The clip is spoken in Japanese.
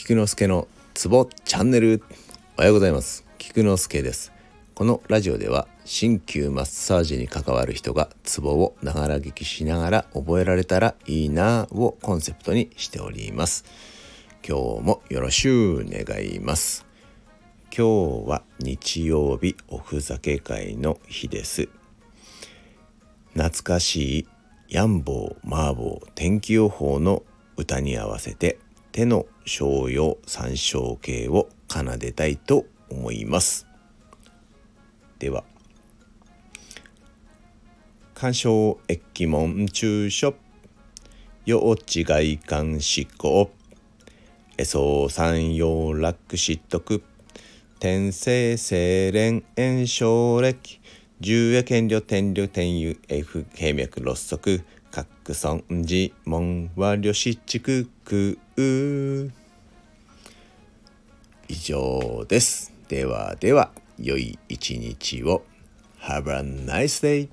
菊之助のツボチャンネル。おはようございます。菊之助です。このラジオでは鍼灸マッサージに関わる人がツボをながら聞きしながら覚えられたらいいなをコンセプトにしております。今日もよろしゅう願います。今日は日曜日おふざけ会の日です。懐かしいヤンボーマーボー天気予報の歌に合わせて手の商用参照形を奏でたいと思います。では鑑賞駅門中書幼稚外観思考絵相三陽楽失徳天聖精錬炎症歴重夜権慮天領天油 F 平脈六足各尊寺門和慮失畜空以上です。ではでは、良い一日を。Have a nice day!